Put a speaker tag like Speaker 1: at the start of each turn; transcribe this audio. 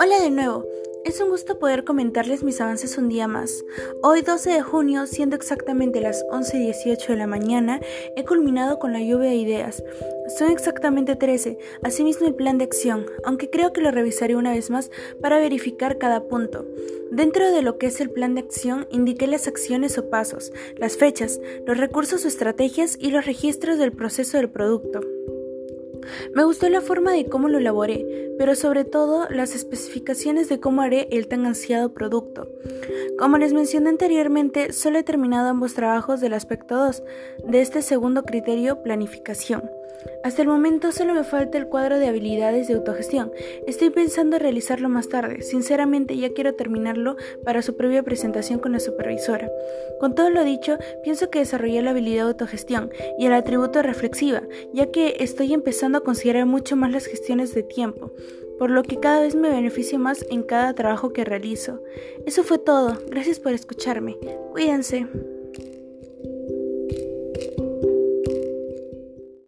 Speaker 1: Hola de nuevo. Es un gusto poder comentarles mis avances un día más. Hoy 12 de junio, siendo exactamente las 11.18 de la mañana, he culminado con la lluvia de ideas. Son exactamente 13, asimismo el plan de acción, aunque creo que lo revisaré una vez más para verificar cada punto. Dentro de lo que es el plan de acción, indiqué las acciones o pasos, las fechas, los recursos o estrategias y los registros del proceso del producto. Me gustó la forma de cómo lo elaboré, pero sobre todo las especificaciones de cómo haré el tan ansiado producto. Como les mencioné anteriormente, solo he terminado ambos trabajos del aspecto 2 de este segundo criterio, planificación. Hasta el momento solo me falta el cuadro de habilidades de autogestión. Estoy pensando realizarlo más tarde. Sinceramente ya quiero terminarlo para su previa presentación con la supervisora. Con todo lo dicho, pienso que desarrollé la habilidad de autogestión y el atributo reflexiva, ya que estoy empezando a considerar mucho más las gestiones de tiempo por lo que cada vez me beneficio más en cada trabajo que realizo. Eso fue todo. Gracias por escucharme. Cuídense.